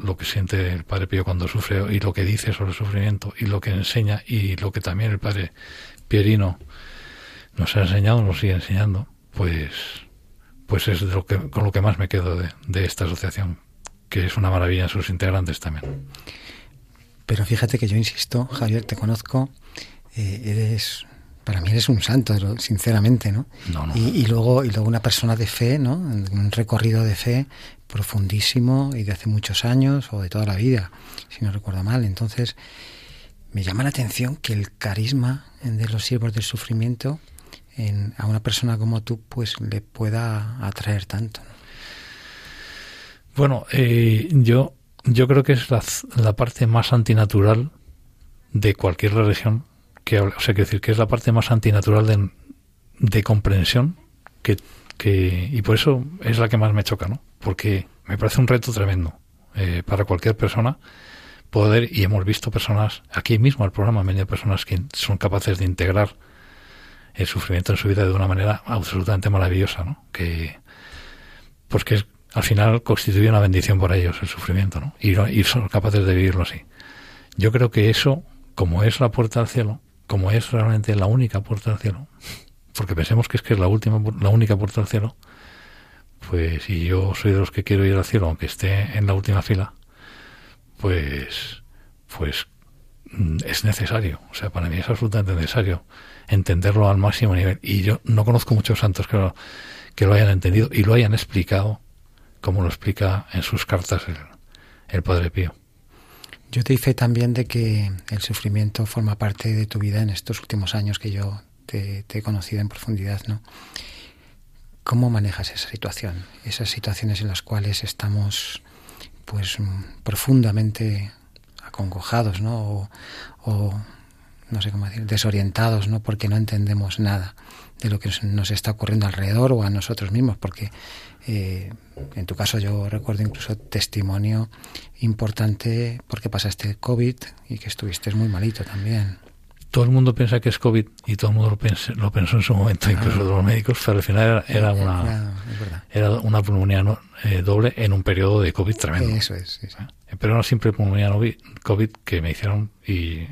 Speaker 4: lo que siente el Padre Pío cuando sufre y lo que dice sobre el sufrimiento y lo que enseña y lo que también el Padre Pierino nos ha enseñado, nos sigue enseñando, pues, pues es lo que, con lo que más me quedo de, esta asociación, que es una maravilla en sus integrantes también.
Speaker 5: Pero fíjate que yo insisto, Javier, te conozco, eh, eres para mí eres un santo, sinceramente, ¿no? Y, luego y luego una persona de fe, ¿no? Un recorrido de fe profundísimo y de hace muchos años o de toda la vida, si no recuerdo mal. Entonces, me llama la atención que el carisma de los siervos del sufrimiento a una persona como tú, pues le pueda atraer tanto.
Speaker 4: Bueno, eh, yo, yo creo que es la, la, parte más antinatural de cualquier religión que O sea, que decir que es la parte más antinatural de, de comprensión que, que, y por eso es la que más me choca, ¿no? Porque me parece un reto tremendo eh, para cualquier persona poder, y hemos visto personas, aquí mismo el programa, han personas que son capaces de integrar el sufrimiento en su vida de una manera absolutamente maravillosa, ¿no? Que, pues que al final constituye una bendición para ellos el sufrimiento, ¿no? Y, son capaces de vivirlo así. Yo creo que eso, como es la puerta al cielo, como es realmente la única puerta al cielo, porque pensemos que es que es la última, la única puerta al cielo, pues si yo soy de los que quiero ir al cielo, aunque esté en la última fila, pues, pues mm, es necesario. O sea, para mí es absolutamente necesario entenderlo al máximo nivel. Y yo no conozco muchos santos que lo hayan entendido y lo hayan explicado como lo explica en sus cartas el, Padre Pío.
Speaker 5: Yo te hice también de que el sufrimiento forma parte de tu vida en estos últimos años que yo te, he conocido en profundidad, ¿no? ¿Cómo manejas esa situación? Esas situaciones en las cuales estamos pues profundamente acongojados, ¿no? O, no sé cómo decir, desorientados, ¿no? Porque no entendemos nada de lo que nos está ocurriendo alrededor o a nosotros mismos, porque eh, en tu caso yo recuerdo incluso testimonio importante porque pasaste COVID y que estuviste muy malito también
Speaker 4: todo el mundo piensa que es COVID y todo el mundo lo, pensó, lo pensó en su momento, incluso los médicos, pero al final era, una, era una pulmonía eh, doble en un periodo de COVID tremendo.
Speaker 5: Eso es.
Speaker 4: Pero una simple pulmonía COVID que me hicieron y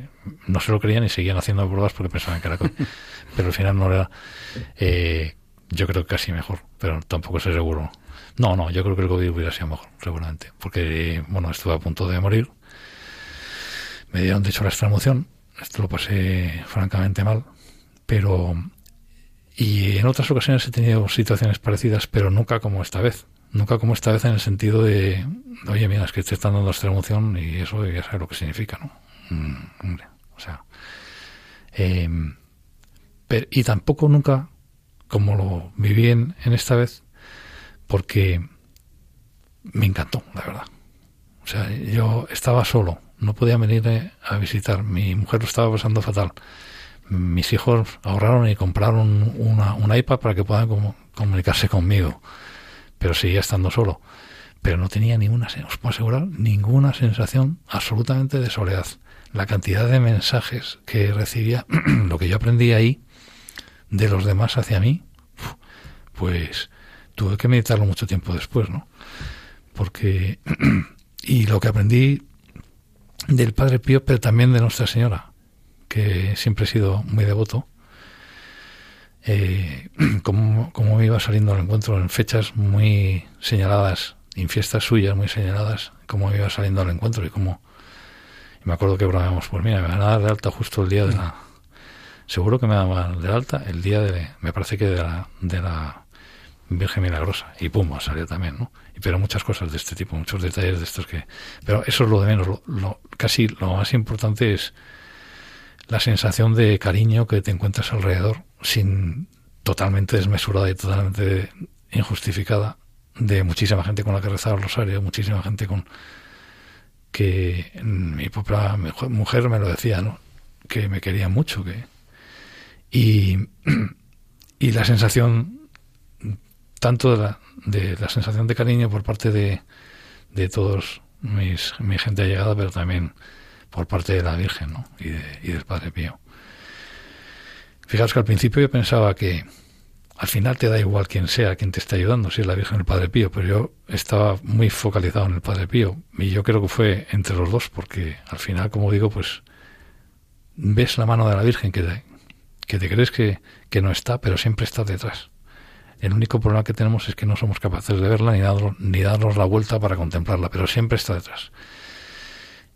Speaker 4: no se lo creían y seguían haciendo pruebas porque pensaban que era COVID. pero al final no era, eh, yo creo que casi mejor, pero tampoco sé seguro. No, no, yo creo que el COVID hubiera sido mejor, seguramente, porque, bueno, estuve a punto de morir. Me dieron, de hecho, la extremoción esto lo pasé francamente mal, pero y en otras ocasiones he tenido situaciones parecidas, pero nunca como esta vez. Nunca como esta vez en el sentido de, oye, mira, es que te están dando esta emoción y eso ya sabes lo que significa, ¿no? Mm, o sea, em, y tampoco nunca como lo viví en esta vez, porque me encantó, la verdad. O sea, yo estaba solo, no podía venir eh, a visitar. Mi mujer lo estaba pasando fatal. Mis hijos ahorraron y compraron una, una iPad para que puedan comunicarse conmigo, pero seguía estando solo. Pero no tenía ninguna, os puedo asegurar, ninguna sensación absolutamente de soledad. La cantidad de mensajes que recibía, lo que yo aprendí ahí de los demás hacia mí, pues tuve que meditarlo mucho tiempo después, ¿no? Porque, y lo que aprendí del Padre Pío, pero también de Nuestra Señora, que siempre he sido muy devoto. Eh, como, como iba saliendo al encuentro en fechas muy señaladas, en fiestas suyas muy señaladas, como iba saliendo al encuentro y como y me acuerdo que bromeamos, pues mira, me van a dar de alta justo el día de la seguro que me daban de alta el día de me parece que de la, de la Virgen Milagrosa y pum, salió también, ¿no? pero muchas cosas de este tipo, muchos detalles de estos que... Pero eso es lo de menos, lo, casi lo más importante es la sensación de cariño que te encuentras alrededor, sin totalmente desmesurada y totalmente injustificada, de muchísima gente con la que rezaba el rosario, muchísima gente con que mi propia mujer me lo decía, ¿no? Que me quería mucho, que y, y la sensación tanto de la, de la sensación de cariño por parte de, de todos mis, mi gente allegada, pero también por parte de la Virgen ¿no? y, y del Padre Pío. Fijaos que al principio yo pensaba que al final te da igual quién sea quien te está ayudando, si es la Virgen o el Padre Pío, pero yo estaba muy focalizado en el Padre Pío y yo creo que fue entre los dos, porque al final, como digo, pues ves la mano de la Virgen que te, que te crees que, que no está, pero siempre está detrás. El único problema que tenemos es que no somos capaces de verla ni, ni darnos la vuelta para contemplarla, pero siempre está detrás.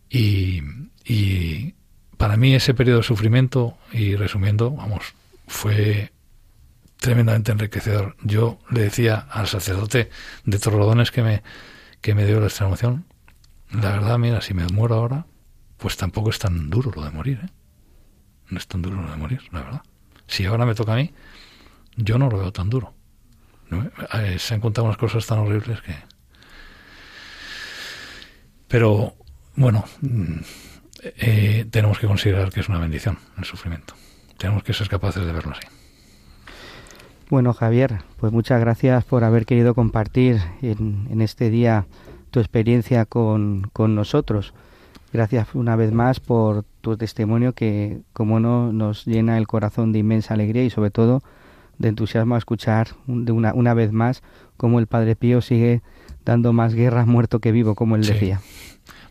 Speaker 4: Y, para mí ese periodo de sufrimiento, y resumiendo, vamos, fue tremendamente enriquecedor. Yo le decía al sacerdote de Torrelodones que me, que me dio la extremación, la verdad, mira, si me muero ahora, pues tampoco es tan duro lo de morir, ¿eh? No es tan duro lo de morir, la verdad. Si ahora me toca a mí, yo no lo veo tan duro. Eh, se han contado unas cosas tan horribles que... Pero bueno, mm, eh, tenemos que considerar que es una bendición el sufrimiento. Tenemos que ser capaces de verlo así.
Speaker 1: Bueno, Javier, pues muchas gracias por haber querido compartir en, este día tu experiencia con, con, nosotros. Gracias una vez más por tu testimonio que, como no, nos llena el corazón de inmensa alegría y sobre todo de entusiasmo a escuchar de una, una vez más cómo el Padre Pío sigue dando más guerra muerto que vivo, como él decía.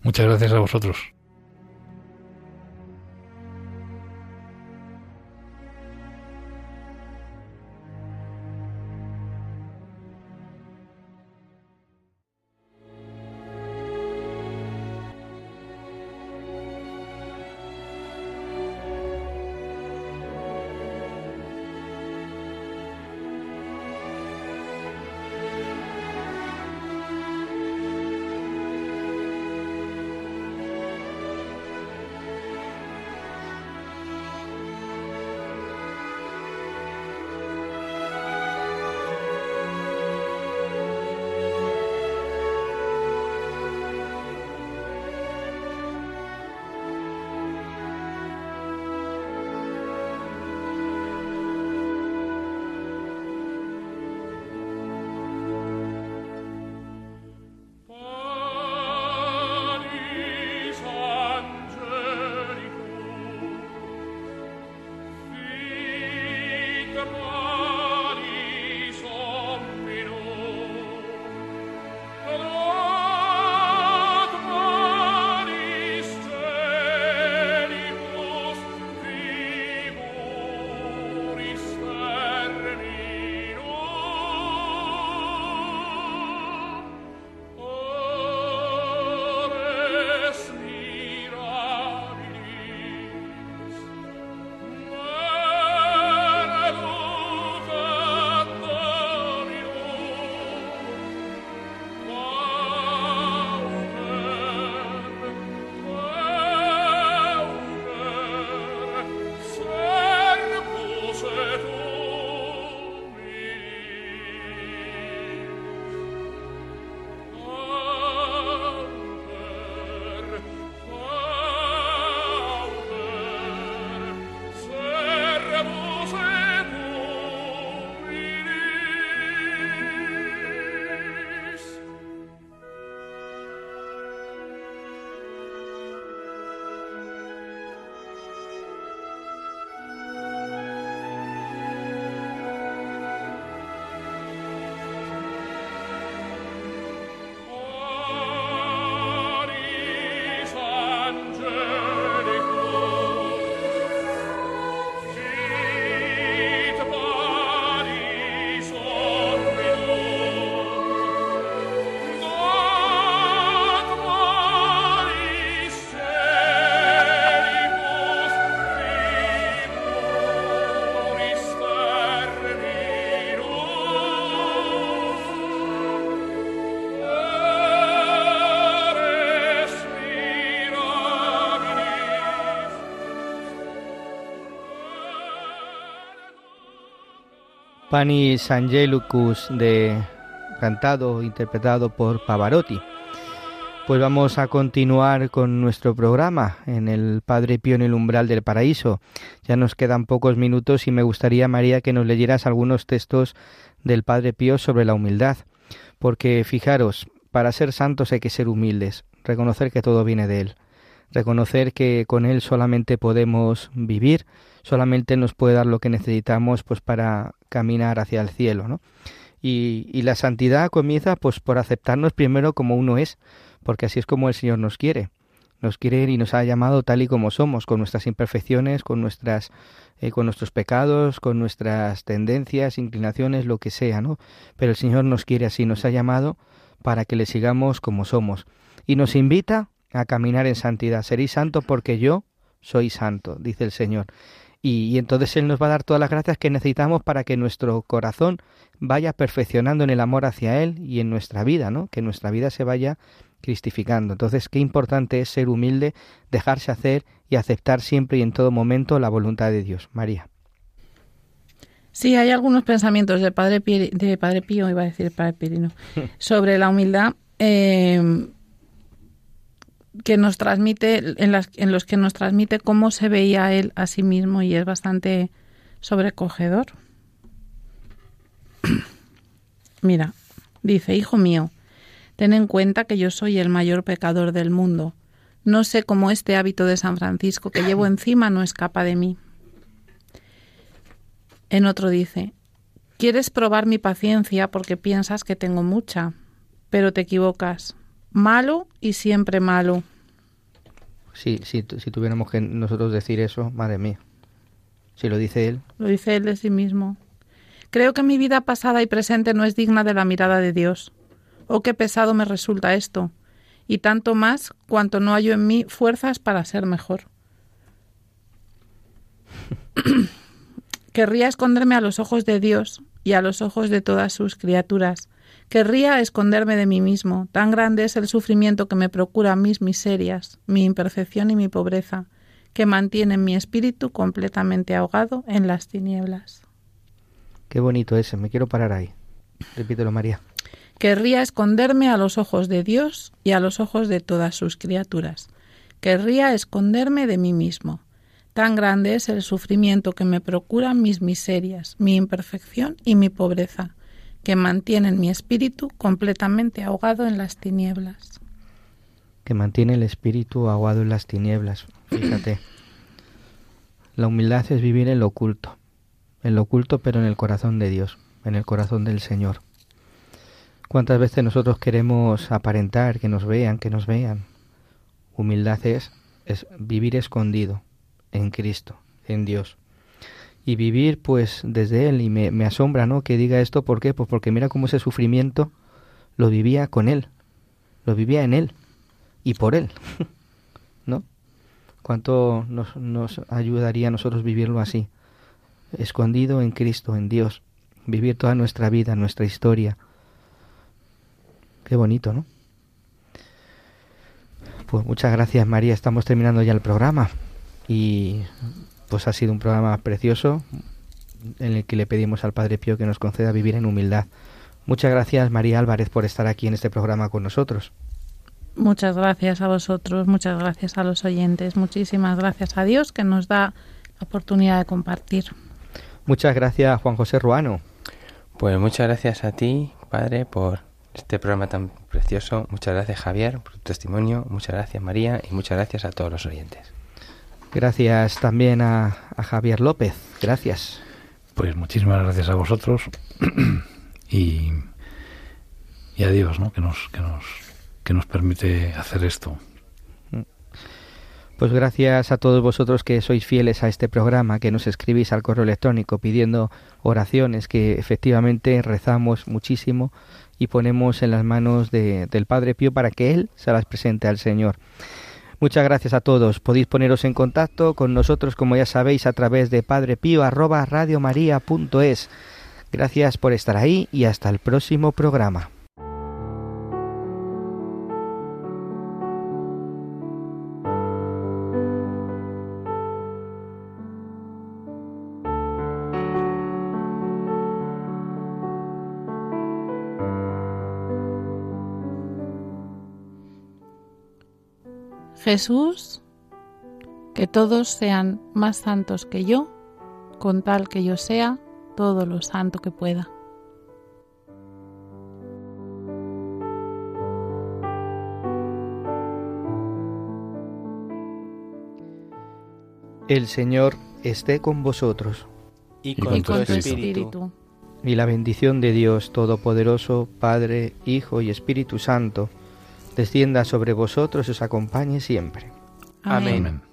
Speaker 4: Muchas gracias a vosotros.
Speaker 1: Panis Angelicus de cantado interpretado por Pavarotti. Pues vamos a continuar con nuestro programa en el Padre Pío en el umbral del paraíso. Ya nos quedan pocos minutos y me gustaría María que nos leyeras algunos textos del Padre Pío sobre la humildad, porque fijaros, para ser santos hay que ser humildes, reconocer que todo viene de él, reconocer que con él solamente podemos vivir, solamente nos puede dar lo que necesitamos pues para caminar hacia el cielo, ¿no? Y, la santidad comienza pues por aceptarnos primero como uno es, porque así es como el Señor nos quiere. Nos quiere y nos ha llamado tal y como somos, con nuestras imperfecciones, con nuestras eh, con nuestros pecados, con nuestras tendencias, inclinaciones, lo que sea, ¿no? Pero el Señor nos quiere así, nos ha llamado para que le sigamos como somos y nos invita a caminar en santidad. Seréis santo porque yo soy santo, dice el Señor. Y, entonces Él nos va a dar todas las gracias que necesitamos para que nuestro corazón vaya perfeccionando en el amor hacia Él y en nuestra vida, ¿no? Que nuestra vida se vaya cristificando. Entonces, qué importante es ser humilde, dejarse hacer y aceptar siempre y en todo momento la voluntad de Dios. María.
Speaker 2: Sí, hay algunos pensamientos de Padre, Pío, de Padre Pío, iba a decir Padre Pirino, sobre la humildad. Eh, que nos transmite, en, en los que nos transmite cómo se veía él a sí mismo y es bastante sobrecogedor. Mira, dice, Hijo mío, ten en cuenta que yo soy el mayor pecador del mundo. No sé cómo este hábito de San Francisco que llevo encima no escapa de mí. En otro dice, quieres probar mi paciencia porque piensas que tengo mucha, pero te equivocas. Malo y siempre malo.
Speaker 1: Sí, si, si tuviéramos que nosotros decir eso, madre mía. Si lo dice él.
Speaker 2: Lo dice él de sí mismo. Creo que mi vida pasada y presente no es digna de la mirada de Dios. Oh, qué pesado me resulta esto, y tanto más cuanto no hallo en mí fuerzas para ser mejor. Querría esconderme a los ojos de Dios y a los ojos de todas sus criaturas. Querría esconderme de mí mismo. Tan grande es el sufrimiento que me procura mis miserias, mi imperfección y mi pobreza, que mantienen mi espíritu completamente ahogado en las tinieblas.
Speaker 1: Qué bonito ese, me quiero parar ahí. Repítelo, María.
Speaker 2: Querría esconderme a los ojos de Dios y a los ojos de todas sus criaturas. Querría esconderme de mí mismo. Tan grande es el sufrimiento que me procuran mis miserias, mi imperfección y mi pobreza, que mantienen mi espíritu completamente ahogado en las tinieblas.
Speaker 1: Que mantiene el espíritu ahogado en las tinieblas. Fíjate. La humildad es vivir en lo oculto, en lo oculto pero en el corazón de Dios, en el corazón del Señor. ¿Cuántas veces nosotros queremos aparentar, que nos vean, que nos vean? Humildad es, es vivir escondido en Cristo, en Dios. Y vivir pues desde Él. Y me, me asombra, ¿no? Que diga esto, ¿por qué? Pues porque mira cómo ese sufrimiento lo vivía con Él, lo vivía en Él y por Él, ¿no? ¿Cuánto nos, nos ayudaría a nosotros vivirlo así? Escondido en Cristo, en Dios, vivir toda nuestra vida, nuestra historia. Qué bonito, ¿no? Pues muchas gracias María, estamos terminando ya el programa y pues ha sido un programa precioso en el que le pedimos al Padre Pío que nos conceda vivir en humildad. Muchas gracias María Álvarez por estar aquí en este programa con nosotros.
Speaker 2: Muchas gracias a vosotros, muchas gracias a los oyentes, muchísimas gracias a Dios que nos da la oportunidad de compartir.
Speaker 1: Muchas gracias Juan José Ruano.
Speaker 3: Pues muchas gracias a ti, Padre, por este programa tan precioso. Muchas gracias Javier por tu testimonio, muchas gracias María y muchas gracias a todos los oyentes.
Speaker 1: Gracias también a, a Javier López. Gracias.
Speaker 4: Pues muchísimas gracias a vosotros y, y a Dios, ¿no? Que nos, que nos, que nos permite hacer esto.
Speaker 1: Pues gracias a todos vosotros que sois fieles a este programa, que nos escribís al correo electrónico pidiendo oraciones, que efectivamente rezamos muchísimo y ponemos en las manos de, del Padre Pío para que Él se las presente al Señor. Muchas gracias a todos. Podéis poneros en contacto con nosotros, como ya sabéis, a través de padrepío@radiomaria.es. Gracias por estar ahí y hasta el próximo programa.
Speaker 2: Jesús, que todos sean más santos que yo, con tal que yo sea todo lo santo que pueda.
Speaker 1: El Señor esté con vosotros.
Speaker 3: Y
Speaker 4: con
Speaker 2: y
Speaker 4: tu
Speaker 2: con tu
Speaker 4: espíritu.
Speaker 2: espíritu.
Speaker 1: Y la bendición de Dios Todopoderoso, Padre, Hijo y Espíritu Santo, descienda sobre vosotros y os acompañe siempre.
Speaker 2: Amén.
Speaker 4: Amén.